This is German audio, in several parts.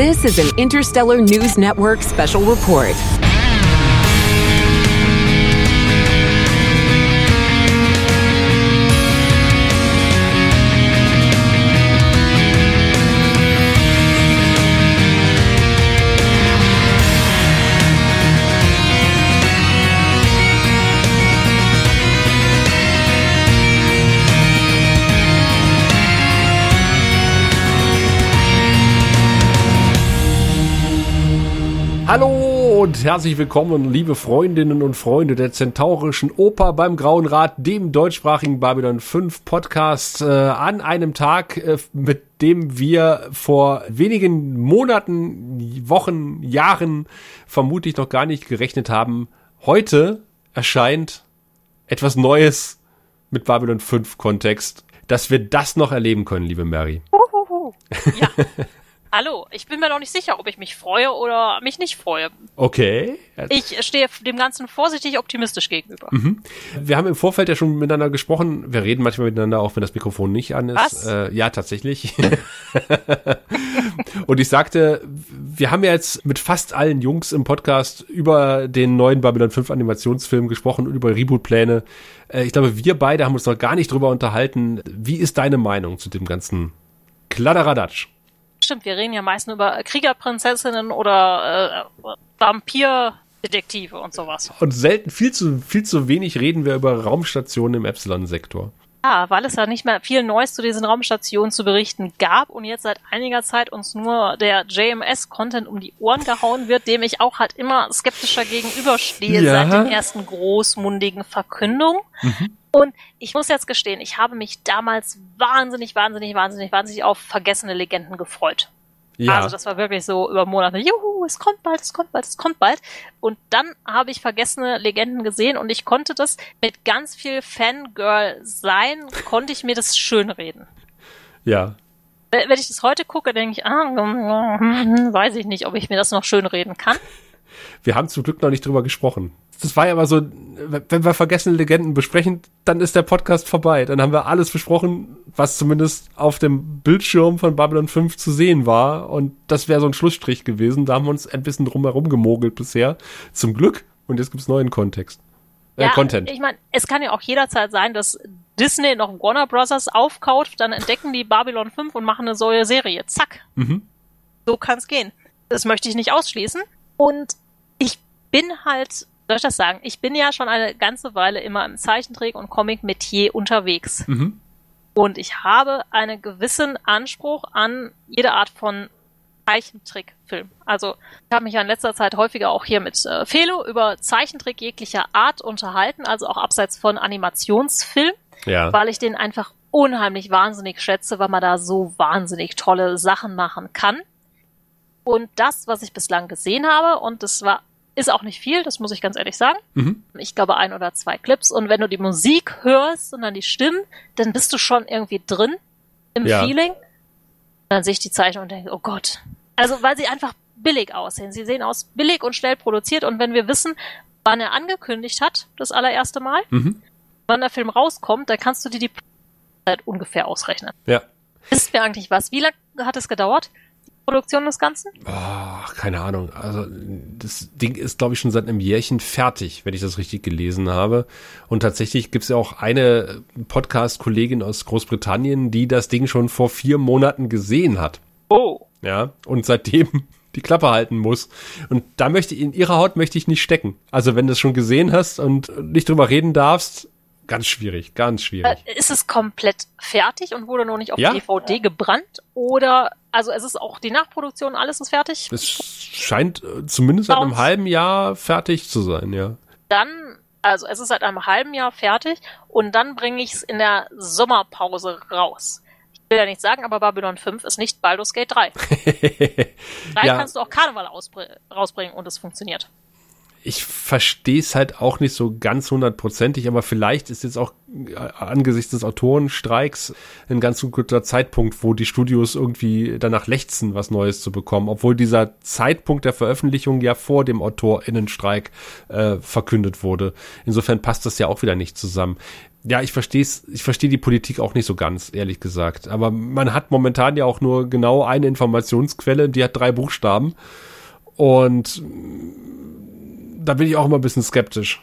This is an Interstellar News Network special report. Und herzlich willkommen, liebe Freundinnen und Freunde der Zentaurischen Oper beim Grauen Rat, dem deutschsprachigen Babylon 5 Podcast, äh, an einem Tag, äh, mit dem wir vor wenigen Monaten, Wochen, Jahren vermutlich noch gar nicht gerechnet haben. Heute erscheint etwas Neues mit Babylon 5 Kontext, dass wir das noch erleben können, liebe Mary. Uhuhu. Ja. Hallo, ich bin mir noch nicht sicher, ob ich mich freue oder mich nicht freue. Okay. Ich stehe dem Ganzen vorsichtig optimistisch gegenüber. Mhm. Wir haben im Vorfeld ja schon miteinander gesprochen. Wir reden manchmal miteinander, auch wenn das Mikrofon nicht an ist. Was? Äh, ja, tatsächlich. Und ich sagte, wir haben ja jetzt mit fast allen Jungs im Podcast über den neuen Babylon 5 Animationsfilm gesprochen und über Reboot-Pläne. Äh, ich glaube, wir beide haben uns noch gar nicht drüber unterhalten. Wie ist deine Meinung zu dem ganzen Kladderadatsch? Stimmt, wir reden ja meistens über Kriegerprinzessinnen oder äh, Vampirdetektive und sowas. Und selten, viel zu, viel zu wenig reden wir über Raumstationen im Epsilon-Sektor. Ja, weil es ja nicht mehr viel Neues zu diesen Raumstationen zu berichten gab und jetzt seit einiger Zeit uns nur der JMS-Content um die Ohren gehauen wird, dem ich auch halt immer skeptischer gegenüberstehe Ja. seit den ersten großmundigen Verkündungen. Und ich muss jetzt gestehen, ich habe mich damals wahnsinnig, wahnsinnig, wahnsinnig, wahnsinnig auf vergessene Legenden gefreut. Ja. Also das war wirklich so über Monate, juhu, es kommt bald, es kommt bald, es kommt bald. Und dann habe ich vergessene Legenden gesehen und ich konnte das mit ganz viel Fangirl sein, konnte ich mir das schönreden. ja. Wenn ich das heute gucke, denke ich, ah, hm, weiß ich nicht, ob ich mir das noch schönreden kann. Wir haben zum Glück noch nicht drüber gesprochen. Das war ja immer so, wenn wir vergessene Legenden besprechen, dann ist der Podcast vorbei. Dann haben wir alles besprochen, was zumindest auf dem Bildschirm von Babylon 5 zu sehen war. Und das wäre so ein Schlussstrich gewesen. Da haben wir uns ein bisschen drumherum gemogelt bisher. Zum Glück. Und jetzt gibt's neuen Kontext. Äh, Content. Ich meine, es kann ja auch jederzeit sein, dass Disney noch Warner Brothers aufkauft, dann entdecken die Babylon 5 und machen eine neue Serie. Zack. Mhm. So kann's gehen. Das möchte ich nicht ausschließen. Und ich bin halt, soll ich das sagen, ich bin ja schon eine ganze Weile immer im Zeichentrick- und Comic-Metier unterwegs. Mhm. Und ich habe einen gewissen Anspruch an jede Art von Zeichentrickfilm. Also ich habe mich ja in letzter Zeit häufiger auch hier mit äh, Felo über Zeichentrick jeglicher Art unterhalten, also auch abseits von Animationsfilm, Ja. weil ich den einfach unheimlich wahnsinnig schätze, weil man da so wahnsinnig tolle Sachen machen kann. Und das, was ich bislang gesehen habe, und das war, ist auch nicht viel, das muss ich ganz ehrlich sagen. Mhm. Ich glaube ein oder zwei Clips. Und wenn du die Musik hörst und dann die Stimmen, dann bist du schon irgendwie drin im Ja. Feeling. Dann sehe ich die Zeichnung und denke, oh Gott. Also, weil sie einfach billig aussehen. Sie sehen aus billig und schnell produziert. Und wenn wir wissen, wann er angekündigt hat, das allererste Mal, Mhm. wann der Film rauskommt, dann kannst du dir die Zeit ungefähr ausrechnen. Ja. Ist mir eigentlich was? Wie lange hat es gedauert? Produktion des Ganzen? Ach, keine Ahnung. Also das Ding ist, glaube ich, schon seit einem Jährchen fertig, wenn ich das richtig gelesen habe. Und tatsächlich gibt's ja auch eine Podcast-Kollegin aus Großbritannien, die das Ding schon vor vier Monaten gesehen hat. Oh. Ja, und seitdem die Klappe halten muss. Und da möchte ich, in ihrer Haut möchte ich nicht stecken. Also wenn du es schon gesehen hast und nicht drüber reden darfst, ganz schwierig, ganz Äh, schwierig. ist es komplett fertig und wurde noch nicht auf Ja. DVD gebrannt? Oder, also es ist auch die Nachproduktion, alles ist fertig? Es scheint äh, zumindest seit einem halben Jahr fertig zu sein, ja. Dann, also es ist seit einem halben Jahr fertig und dann bringe ich es in der Sommerpause raus. Ich will ja nicht sagen, aber Babylon 5 ist nicht Baldur's Gate 3. Da Ja. kannst du auch Karneval ausbr- rausbringen und es funktioniert. Ich verstehe es halt auch nicht so ganz hundertprozentig, aber vielleicht ist jetzt auch äh, angesichts des Autorenstreiks ein ganz guter Zeitpunkt, wo die Studios irgendwie danach lechzen, was Neues zu bekommen, obwohl dieser Zeitpunkt der Veröffentlichung ja vor dem Autorinnenstreik äh, verkündet wurde. Insofern passt das ja auch wieder nicht zusammen. Ja, ich verstehe ich verstehe die Politik auch nicht so ganz, ehrlich gesagt. Aber man hat momentan ja auch nur genau eine Informationsquelle, die hat drei Buchstaben. Und da bin ich auch immer ein bisschen skeptisch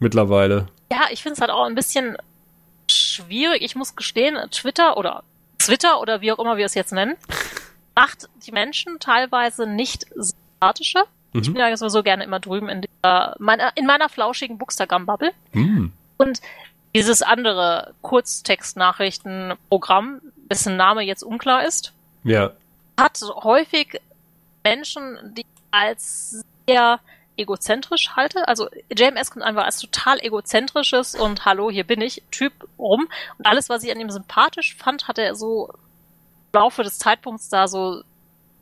mittlerweile. Ja, ich finde es halt auch ein bisschen schwierig. Ich muss gestehen, Twitter oder Twitter oder wie auch immer wir es jetzt nennen, macht die Menschen teilweise nicht sympathischer. Mhm. Ich bin ja sowieso gerne immer drüben in, dieser, meiner, in meiner flauschigen Bookstagram-Bubble. Mhm. Und dieses andere Kurztextnachrichtenprogramm, dessen Name jetzt unklar ist, ja. hat häufig Menschen, die als sehr egozentrisch halte. Also JMS kommt einfach als total egozentrisches und Hallo, hier bin ich Typ rum. Und alles, was ich an ihm sympathisch fand, hat er so im Laufe des Zeitpunkts da so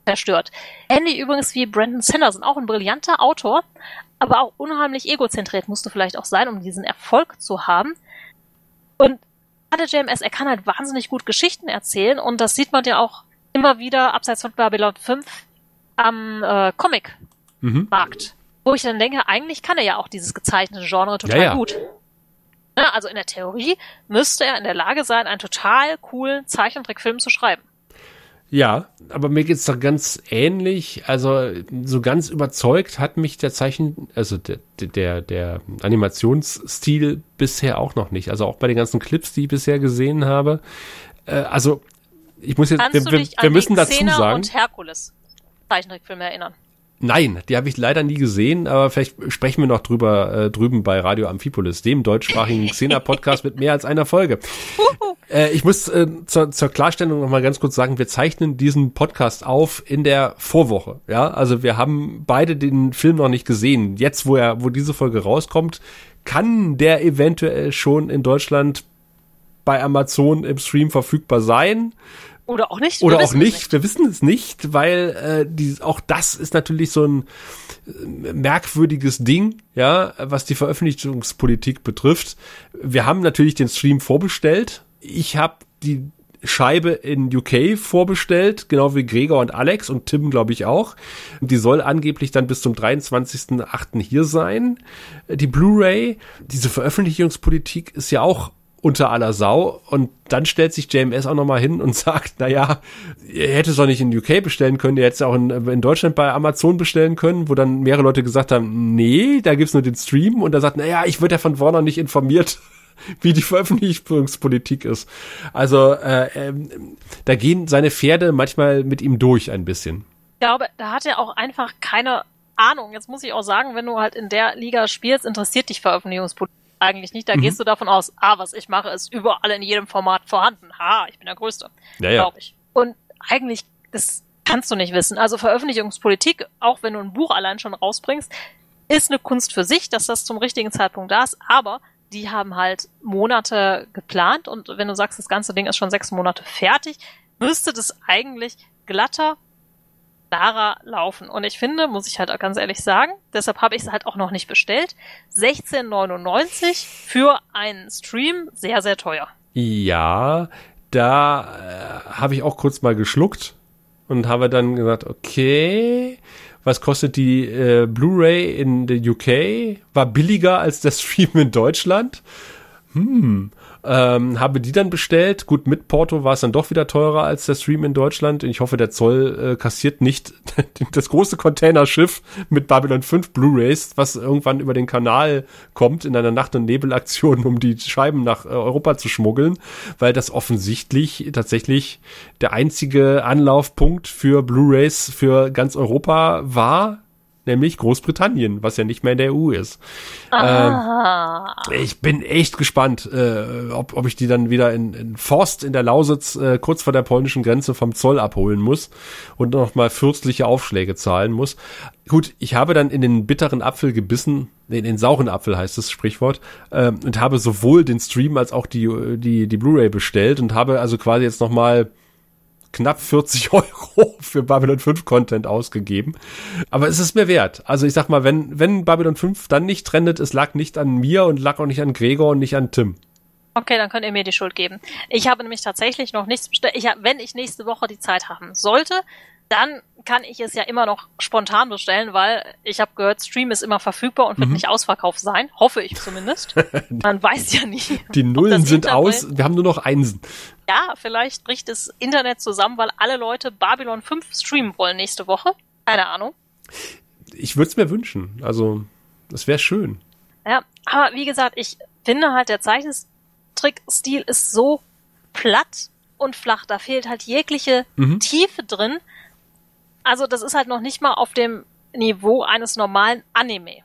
zerstört. Andy übrigens wie Brandon Sanderson, auch ein brillanter Autor, aber auch unheimlich egozentriert musste vielleicht auch sein, um diesen Erfolg zu haben. Und gerade JMS, er kann halt wahnsinnig gut Geschichten erzählen und das sieht man ja auch immer wieder abseits von Babylon 5 am äh, Comic-Markt. Mhm wo ich dann denke, eigentlich kann er ja auch dieses gezeichnete Genre total ja, ja. gut. Ja, also in der Theorie müsste er in der Lage sein, einen total coolen Zeichentrickfilm zu schreiben. Ja, aber mir geht's doch ganz ähnlich. Also so ganz überzeugt hat mich der Zeichen, also der, der, der Animationsstil bisher auch noch nicht. Also auch bei den ganzen Clips, die ich bisher gesehen habe. Äh, also ich muss jetzt, Kannst wir, wir, wir müssen dazu sagen. und Herkules Zeichentrickfilme erinnern. Nein, die habe ich leider nie gesehen, aber vielleicht sprechen wir noch drüber äh, drüben bei Radio Amphipolis, dem deutschsprachigen Xena-Podcast mit mehr als einer Folge. Äh, ich muss äh, zur, zur Klarstellung noch mal ganz kurz sagen, wir zeichnen diesen Podcast auf in der Vorwoche. Ja, also wir haben beide den Film noch nicht gesehen. Jetzt, wo er, wo diese Folge rauskommt, kann der eventuell schon in Deutschland bei Amazon im Stream verfügbar sein. Oder auch nicht. Oder auch nicht. nicht. Wir wissen es nicht, weil äh, die, auch das ist natürlich so ein äh, merkwürdiges Ding, ja, was die Veröffentlichungspolitik betrifft. Wir haben natürlich den Stream vorbestellt. Ich habe die Scheibe in UK vorbestellt, genau wie Gregor und Alex und Tim, glaube ich, auch. Die soll angeblich dann bis zum 23.08. hier sein. Die Blu-ray, diese Veröffentlichungspolitik ist ja auch unter aller Sau. Und dann stellt sich JMS auch nochmal hin und sagt, na ja, ihr hättet es doch nicht in UK bestellen können, ihr hättet es auch in, in, Deutschland bei Amazon bestellen können, wo dann mehrere Leute gesagt haben, nee, da gibt's nur den Stream. Und er sagt, na ja, ich würde ja von Warner nicht informiert, wie die Veröffentlichungspolitik ist. Also äh, äh, da gehen seine Pferde manchmal mit ihm durch ein bisschen. Ich glaube, da hat er auch einfach keine Ahnung. Jetzt muss ich auch sagen, wenn du halt in der Liga spielst, interessiert dich Veröffentlichungspolitik eigentlich nicht. Da mhm. gehst du davon aus, ah, was ich mache, ist überall in jedem Format vorhanden. Ha, ich bin der Größte. Ja, ja. Glaube ich. Und eigentlich, das kannst du nicht wissen. Also Veröffentlichungspolitik, auch wenn du ein Buch allein schon rausbringst, ist eine Kunst für sich, dass das zum richtigen Zeitpunkt da ist. Aber die haben halt Monate geplant und wenn du sagst, das ganze Ding ist schon sechs Monate fertig, müsste das eigentlich glatter klarer laufen. Und ich finde, muss ich halt auch ganz ehrlich sagen, deshalb habe ich es halt auch noch nicht bestellt. 16,99 für einen Stream, sehr, sehr teuer. Ja, da äh, habe ich auch kurz mal geschluckt und habe dann gesagt, okay, was kostet die äh, Blu-ray in der UK? War billiger als der Stream in Deutschland. Hm, ähm, habe die dann bestellt. Gut, mit Porto war es dann doch wieder teurer als der Stream in Deutschland. Ich hoffe, der Zoll äh, kassiert nicht das große Containerschiff mit Babylon 5 Blu-rays, was irgendwann über den Kanal kommt in einer Nacht- und Nebelaktion, um die Scheiben nach äh, Europa zu schmuggeln, weil das offensichtlich tatsächlich der einzige Anlaufpunkt für Blu-rays für ganz Europa war nämlich Großbritannien, was ja nicht mehr in der EU ist. Ähm, ich bin echt gespannt, äh, ob, ob ich die dann wieder in, in Forst in der Lausitz äh, kurz vor der polnischen Grenze vom Zoll abholen muss und nochmal fürstliche Aufschläge zahlen muss. Gut, ich habe dann in den bitteren Apfel gebissen, in den sauren Apfel heißt das Sprichwort, ähm, und habe sowohl den Stream als auch die, die, die Blu-ray bestellt und habe also quasi jetzt nochmal knapp 40 Euro für Babylon 5 Content ausgegeben. Aber es ist mir wert. Also ich sag mal, wenn, wenn Babylon 5 dann nicht trendet, es lag nicht an mir und lag auch nicht an Gregor und nicht an Tim. Okay, dann könnt ihr mir die Schuld geben. Ich habe nämlich tatsächlich noch nichts bestellt. Ich hab, wenn ich nächste Woche die Zeit haben sollte, dann kann ich es ja immer noch spontan bestellen, weil ich habe gehört, Stream ist immer verfügbar und wird mhm. nicht ausverkauft sein. Hoffe ich zumindest. Man weiß ja nie. Die Nullen sind Internet aus, wir haben nur noch Einsen. Ja, vielleicht bricht das Internet zusammen, weil alle Leute Babylon 5 streamen wollen nächste Woche. Keine Ahnung. Ich würde es mir wünschen. Also, das wäre schön. Ja, aber wie gesagt, ich finde halt, der Zeichentrickstil ist so platt und flach. Da fehlt halt jegliche mhm. Tiefe drin. Also das ist halt noch nicht mal auf dem Niveau eines normalen Anime.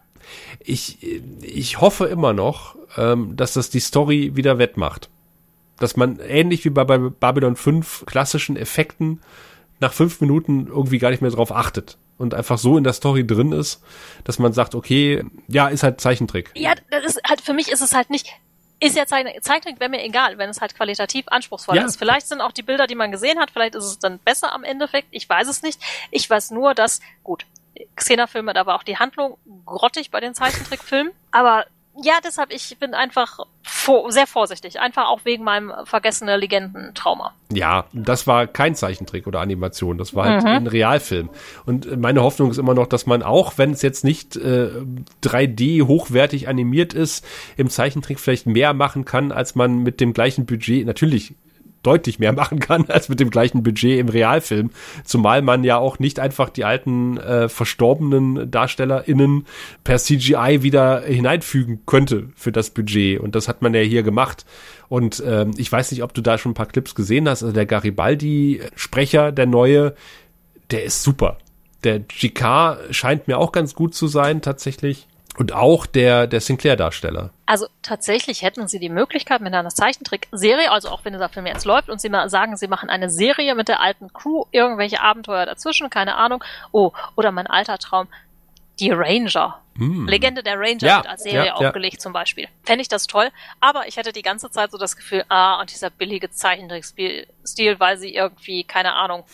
Ich, ich hoffe immer noch, ähm, dass das die Story wieder wettmacht. Dass man ähnlich wie bei, bei Babylon 5 klassischen Effekten nach fünf Minuten irgendwie gar nicht mehr drauf achtet und einfach so in der Story drin ist, dass man sagt, okay, ja, ist halt Zeichentrick. Ja, das ist halt, für mich ist es halt nicht, ist ja Zeichnen, Zeichnung wäre mir egal, wenn es halt qualitativ anspruchsvoll ja. ist. Vielleicht sind auch die Bilder, die man gesehen hat, vielleicht ist es dann besser am Endeffekt. Ich weiß es nicht. Ich weiß nur, dass, gut, Xena-Filme, da war auch die Handlung grottig bei den Zeichentrickfilmen. Aber ja, deshalb, ich bin einfach vor, sehr vorsichtig. Einfach auch wegen meinem vergessene Legenden-Trauma. Ja, das war kein Zeichentrick oder Animation. Das war halt mhm. ein Realfilm. Und meine Hoffnung ist immer noch, dass man auch, wenn es jetzt nicht äh, 3D hochwertig animiert ist, im Zeichentrick vielleicht mehr machen kann, als man mit dem gleichen Budget, natürlich deutlich mehr machen kann als mit dem gleichen Budget im Realfilm. Zumal man ja auch nicht einfach die alten äh, verstorbenen DarstellerInnen per CGI wieder hineinfügen könnte für das Budget. Und das hat man ja hier gemacht. Und ähm, ich weiß nicht, ob du da schon ein paar Clips gesehen hast. Also der Garibaldi-Sprecher, der neue, der ist super. Der GK scheint mir auch ganz gut zu sein, tatsächlich. Und auch der, der Sinclair-Darsteller. Also tatsächlich hätten sie die Möglichkeit mit einer Zeichentrickserie, also auch wenn dieser Film jetzt läuft und sie mal sagen, sie machen eine Serie mit der alten Crew, irgendwelche Abenteuer dazwischen, keine Ahnung. Oh, oder mein alter Traum, die Ranger. Mm. Legende der Ranger ja, wird als Serie ja, aufgelegt ja. zum Beispiel. Fände ich das toll, aber ich hätte die ganze Zeit so das Gefühl, ah, und dieser billige Zeichentrickstil, weil sie irgendwie, keine Ahnung,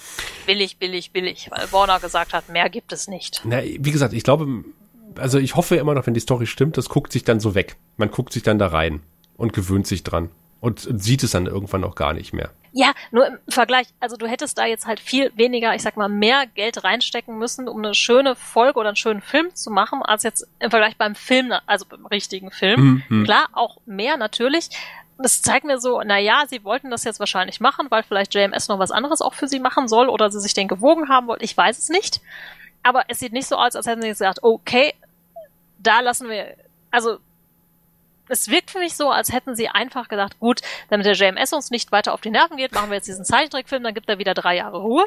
billig, billig, billig, weil Warner gesagt hat, mehr gibt es nicht. Na, wie gesagt, ich glaube, also ich hoffe immer noch, wenn die Story stimmt, das guckt sich dann so weg. Man guckt sich dann da rein und gewöhnt sich dran und sieht es dann irgendwann auch gar nicht mehr. Ja, nur im Vergleich, also du hättest da jetzt halt viel weniger, ich sag mal, mehr Geld reinstecken müssen, um eine schöne Folge oder einen schönen Film zu machen, als jetzt im Vergleich beim Film, also beim richtigen Film. Mhm. Klar, auch mehr natürlich. Das zeigt mir so, na ja, sie wollten das jetzt wahrscheinlich machen, weil vielleicht JMS noch was anderes auch für sie machen soll oder sie sich den gewogen haben wollen. Ich weiß es nicht. Aber es sieht nicht so aus, als hätten sie gesagt, okay, da lassen wir, also es wirkt für mich so, als hätten sie einfach gedacht, gut, damit der JMS uns nicht weiter auf die Nerven geht, machen wir jetzt diesen Zeichentrickfilm, dann gibt er wieder drei Jahre Ruhe.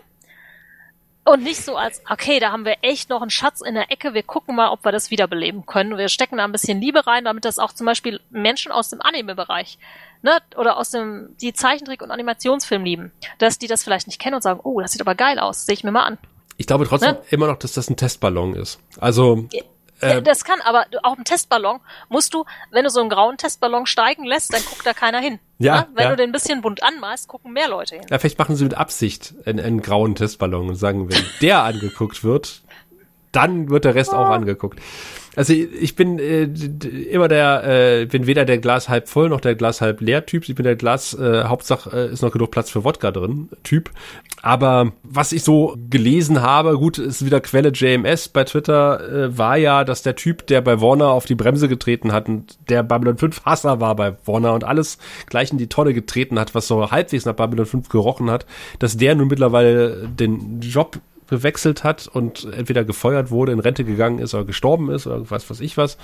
Und nicht so als, okay, da haben wir echt noch einen Schatz in der Ecke, wir gucken mal, ob wir das wiederbeleben können. Wir stecken da ein bisschen Liebe rein, damit das auch zum Beispiel Menschen aus dem Anime-Bereich, ne, oder aus dem, die Zeichentrick- und Animationsfilm lieben, dass die das vielleicht nicht kennen und sagen, oh, das sieht aber geil aus, sehe ich mir mal an. Ich glaube trotzdem ne? immer noch, dass das ein Testballon ist. Also äh, das kann, aber auch ein Testballon musst du, wenn du so einen grauen Testballon steigen lässt, dann guckt da keiner hin. Ja. Ne? Wenn ja. du den ein bisschen bunt anmalst, gucken mehr Leute hin. Ja, vielleicht machen sie mit Absicht einen, einen grauen Testballon und sagen, wenn der angeguckt wird, dann wird der Rest oh. auch angeguckt. Also ich bin äh, immer der, äh, bin weder der Glas halb voll noch der Glas halb leer Typ. Ich bin der Glas, äh, Hauptsache äh, ist noch genug Platz für Wodka drin Typ. Aber was ich so gelesen habe, gut, ist wieder Quelle JMS bei Twitter, äh, war ja, dass der Typ, der bei Warner auf die Bremse getreten hat und der Babylon 5 Hasser war bei Warner und alles gleich in die Tonne getreten hat, was so halbwegs nach Babylon 5 gerochen hat, dass der nun mittlerweile den Job gewechselt hat und entweder gefeuert wurde, in Rente gegangen ist oder gestorben ist oder was weiß ich was.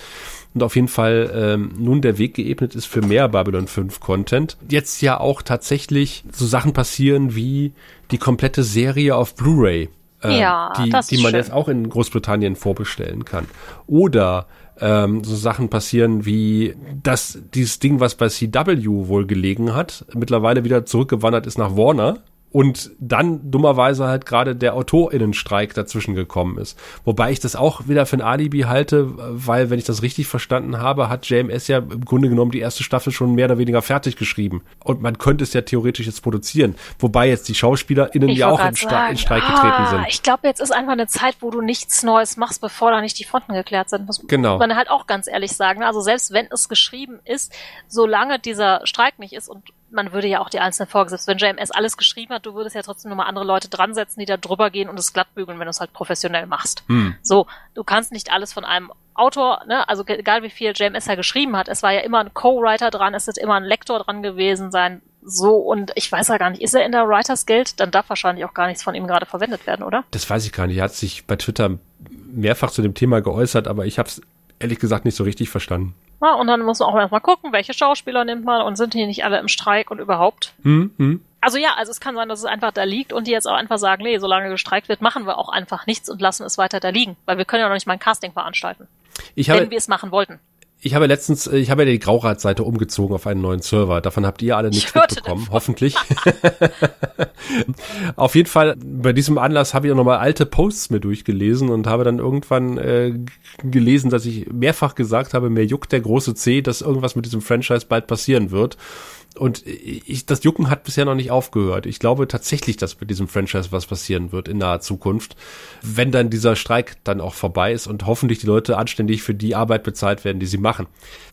Und auf jeden Fall ähm, nun der Weg geebnet ist für mehr Babylon 5 Content. Jetzt ja auch tatsächlich so Sachen passieren wie die komplette Serie auf Blu-ray. Äh, ja, die, die man schön. jetzt auch in Großbritannien vorbestellen kann. Oder ähm, so Sachen passieren wie, dass dieses Ding, was bei CW wohl gelegen hat, mittlerweile wieder zurückgewandert ist nach Warner und dann dummerweise halt gerade der AutorInnenstreik dazwischen gekommen ist. Wobei ich das auch wieder für ein Alibi halte, weil, wenn ich das richtig verstanden habe, hat JMS ja im Grunde genommen die erste Staffel schon mehr oder weniger fertig geschrieben. Und man könnte es ja theoretisch jetzt produzieren. Wobei jetzt die SchauspielerInnen ja auch in, Stre in, Streik ah, getreten sind. Ich glaube, jetzt ist einfach eine Zeit, wo du nichts Neues machst, bevor da nicht die Fronten geklärt sind. Muss genau. man halt auch ganz ehrlich sagen. Also selbst wenn es geschrieben ist, solange dieser Streik nicht ist und man würde ja auch die einzelnen Vorgesetzten, wenn JMS alles geschrieben hat, du würdest ja trotzdem nochmal andere Leute dran setzen, die da drüber gehen und es glatt bügeln, wenn du es halt professionell machst. Hm. So, du kannst nicht alles von einem Autor, ne, also egal wie viel JMS ja geschrieben hat, es war ja immer ein Co-Writer dran, es wird immer ein Lektor dran gewesen sein, so, und ich weiß ja gar nicht, ist er in der Writers Guild? Dann darf wahrscheinlich auch gar nichts von ihm gerade verwendet werden, oder? Das weiß ich gar nicht. Er hat sich bei Twitter mehrfach zu dem Thema geäußert, aber ich habe es ehrlich gesagt nicht so richtig verstanden. Ja, und dann muss man auch erstmal gucken, welche Schauspieler nimmt man und sind hier nicht alle im Streik und überhaupt. Mhm. Also ja, also es kann sein, dass es einfach da liegt und die jetzt auch einfach sagen, nee, solange gestreikt wird, machen wir auch einfach nichts und lassen es weiter da liegen, weil wir können ja noch nicht mal ein Casting veranstalten. Ich habe, wenn wir es machen wollten ich habe letztens, äh, ich habe ja die Graurat-Seite umgezogen auf einen neuen Server. Davon habt ihr alle nichts mitbekommen, hoffentlich. auf jeden Fall, bei diesem Anlass habe ich auch nochmal alte Posts mir durchgelesen und habe dann irgendwann äh, gelesen, dass ich mehrfach gesagt habe, mir juckt der große C, dass irgendwas mit diesem Franchise bald passieren wird. Und ich, das Jucken hat bisher noch nicht aufgehört. Ich glaube tatsächlich, dass mit diesem Franchise was passieren wird in naher Zukunft, wenn dann dieser Streik dann auch vorbei ist und hoffentlich die Leute anständig für die Arbeit bezahlt werden, die sie machen.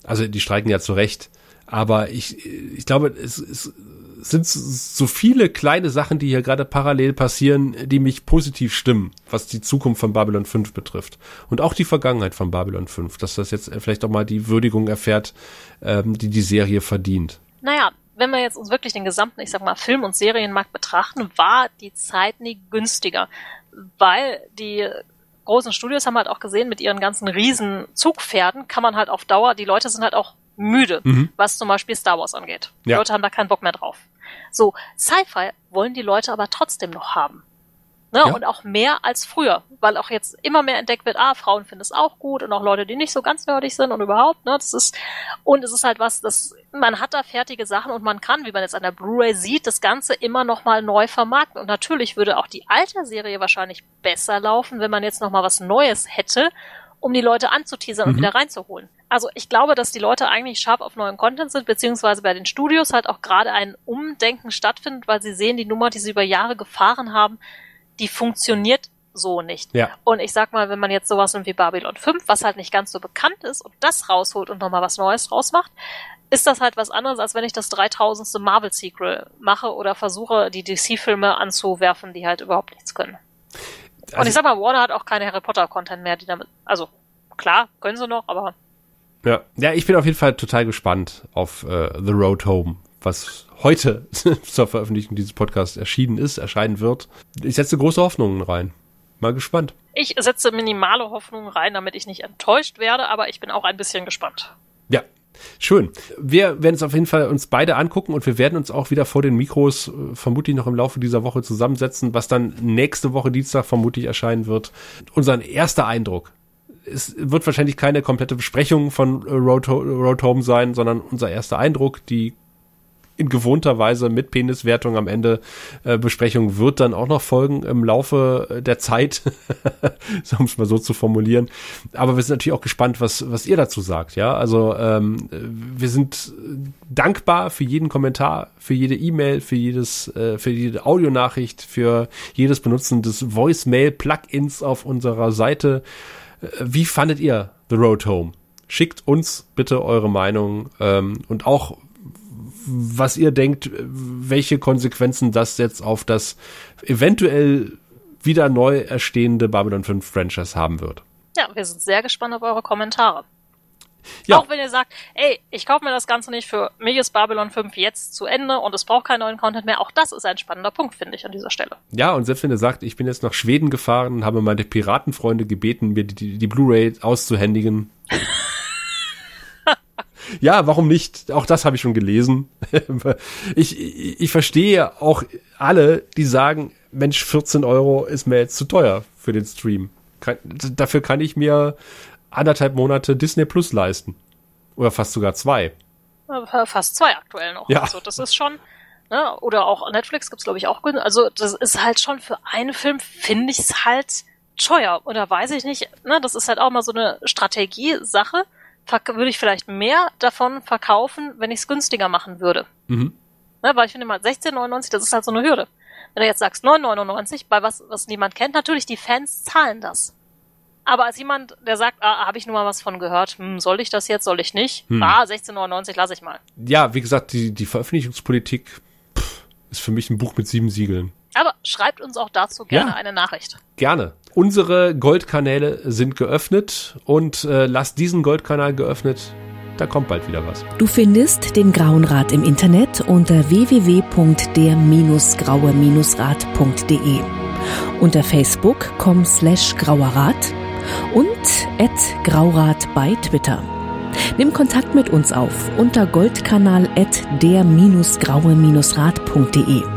Also die streiken ja zu Recht. Aber ich, ich glaube, es, es sind so viele kleine Sachen, die hier gerade parallel passieren, die mich positiv stimmen, was die Zukunft von Babylon 5 betrifft. Und auch die Vergangenheit von Babylon 5, dass das jetzt vielleicht auch mal die Würdigung erfährt, ähm, die die Serie verdient. Naja, wenn wir jetzt uns wirklich den gesamten, ich sag mal, Film- und Serienmarkt betrachten, war die Zeit nie günstiger, weil die großen Studios haben halt auch gesehen, mit ihren ganzen riesen Zugpferden kann man halt auf Dauer, die Leute sind halt auch müde, mhm. was zum Beispiel Star Wars angeht. Die ja. Leute haben da keinen Bock mehr drauf. So, Sci-Fi wollen die Leute aber trotzdem noch haben. Ne? Ja. Und auch mehr als früher, weil auch jetzt immer mehr entdeckt wird, ah, Frauen finden es auch gut und auch Leute, die nicht so ganz nerdig sind und überhaupt, ne, das ist, und es ist halt was, das, man hat da fertige Sachen und man kann, wie man jetzt an der Blu-ray sieht, das Ganze immer nochmal neu vermarkten. Und natürlich würde auch die alte Serie wahrscheinlich besser laufen, wenn man jetzt nochmal was Neues hätte, um die Leute anzuteasern mhm. und wieder reinzuholen. Also ich glaube, dass die Leute eigentlich scharf auf neuen Content sind, beziehungsweise bei den Studios halt auch gerade ein Umdenken stattfindet, weil sie sehen, die Nummer, die sie über Jahre gefahren haben, die funktioniert so nicht. Ja. Und ich sag mal, wenn man jetzt sowas nimmt wie Babylon 5, was halt nicht ganz so bekannt ist und das rausholt und nochmal was Neues rausmacht, ist das halt was anderes, als wenn ich das 3000. Marvel-Sequel mache oder versuche, die DC-Filme anzuwerfen, die halt überhaupt nichts können. Also und ich sag mal, Warner hat auch keine Harry Potter-Content mehr, die damit, also klar, können sie noch, aber. Ja, ja, ich bin auf jeden Fall total gespannt auf äh, The Road Home, was heute zur Veröffentlichung dieses Podcasts erschienen ist, erscheinen wird. Ich setze große Hoffnungen rein. Mal gespannt. Ich setze minimale Hoffnungen rein, damit ich nicht enttäuscht werde, aber ich bin auch ein bisschen gespannt. Ja, Schön. Wir werden es auf jeden Fall uns beide angucken und wir werden uns auch wieder vor den Mikros äh, vermutlich noch im Laufe dieser Woche zusammensetzen, was dann nächste Woche Dienstag vermutlich erscheinen wird. Unser erster Eindruck. Es wird wahrscheinlich keine komplette Besprechung von Road, Road Home sein, sondern unser erster Eindruck, die in gewohnter Weise mit Peniswertung am Ende äh, Besprechung wird dann auch noch folgen im Laufe der Zeit, um es mal so zu formulieren. Aber wir sind natürlich auch gespannt, was, was ihr dazu sagt. Ja, also ähm, wir sind dankbar für jeden Kommentar, für jede E-Mail, für jedes, äh, für jede Audionachricht, für jedes Benutzen des Voicemail-Plugins auf unserer Seite. Äh, wie fandet ihr The Road Home? Schickt uns bitte eure Meinung ähm, und auch was ihr denkt, welche Konsequenzen das jetzt auf das eventuell wieder neu erstehende Babylon 5 Franchise haben wird. Ja, wir sind sehr gespannt auf eure Kommentare. Ja. Auch wenn ihr sagt, ey, ich kaufe mir das Ganze nicht, für mich ist Babylon 5 jetzt zu Ende und es braucht keinen neuen Content mehr. Auch das ist ein spannender Punkt, finde ich, an dieser Stelle. Ja, und selbst wenn ihr sagt, ich bin jetzt nach Schweden gefahren und habe meine Piratenfreunde gebeten, mir die, die, die Blu-ray auszuhändigen. Ja, warum nicht? Auch das habe ich schon gelesen. ich, ich, ich verstehe auch alle, die sagen, Mensch, 14 Euro ist mir jetzt zu teuer für den Stream. Kann, dafür kann ich mir anderthalb Monate Disney Plus leisten. Oder fast sogar zwei. Fast zwei aktuell noch. Ja. Also das ist schon, Ne? Oder auch Netflix gibt's glaube ich auch. Also das ist halt schon für einen Film, finde ich es halt teuer. Oder weiß ich nicht, ne? das ist halt auch mal so eine Strategiesache. Würde ich vielleicht mehr davon verkaufen, wenn ich es günstiger machen würde. Mhm. Ne? Weil ich finde mal 16,99, das ist halt so eine Hürde. Wenn du jetzt sagst 9,99, bei was, was niemand kennt, natürlich, die Fans zahlen das. Aber als jemand, der sagt, ah, habe ich nur mal was von gehört, hm, soll ich das jetzt, soll ich nicht? Hm. Ah, 16,99 lasse ich mal. Ja, wie gesagt, die, die Veröffentlichungspolitik pff, ist für mich ein Buch mit sieben Siegeln. Aber schreibt uns auch dazu gerne ja, eine Nachricht. Gerne. Unsere Goldkanäle sind geöffnet und äh, lasst diesen Goldkanal geöffnet. Da kommt bald wieder was. Du findest den Grauen Rat im Internet unter www.der-graue-rat.de unter facebook.com slash grauerrat und at graurat bei Twitter. Nimm Kontakt mit uns auf unter goldkanal at der-graue-rat.de.